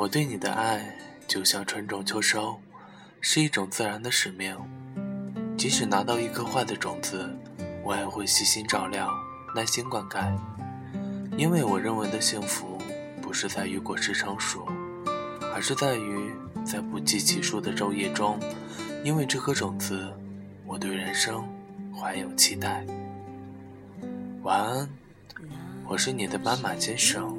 我对你的爱就像春种秋收，是一种自然的使命。即使拿到一颗坏的种子，我也会细心照料，耐心灌溉。因为我认为的幸福，不是在于果实成熟，而是在于在不计其数的昼夜中，因为这颗种子，我对人生怀有期待。晚安，我是你的斑马先生，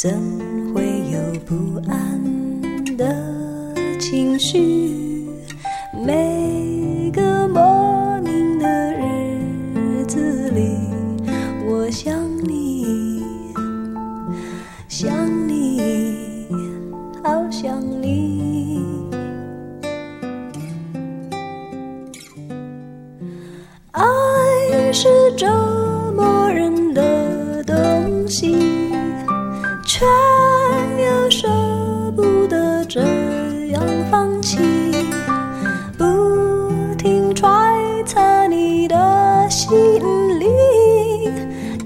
怎会有不安的情绪？放弃。不停揣测你的心里，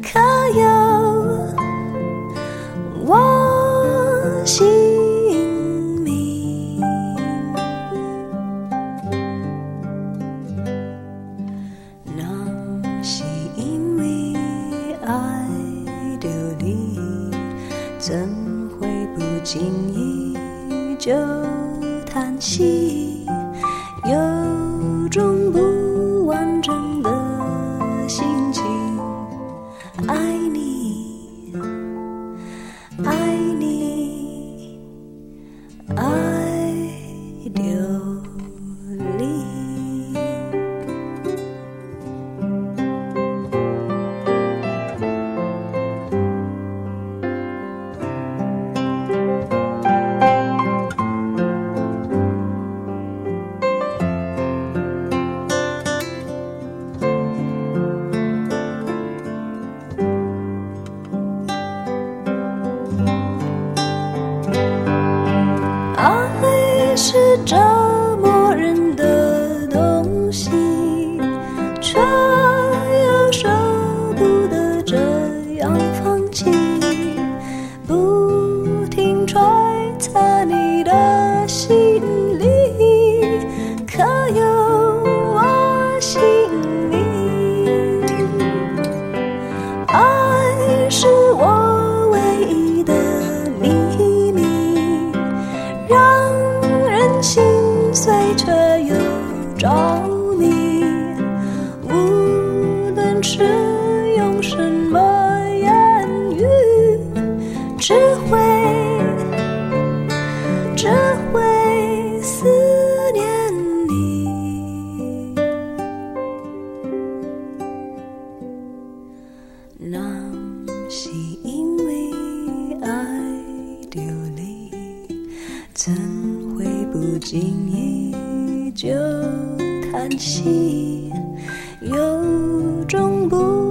可有我姓名？那是因为爱流离，怎会不经意就叹息？有是折却又着迷。无论是用什么言语，只会只会思念你。那是因为爱流离，怎会不经意就叹息？有种不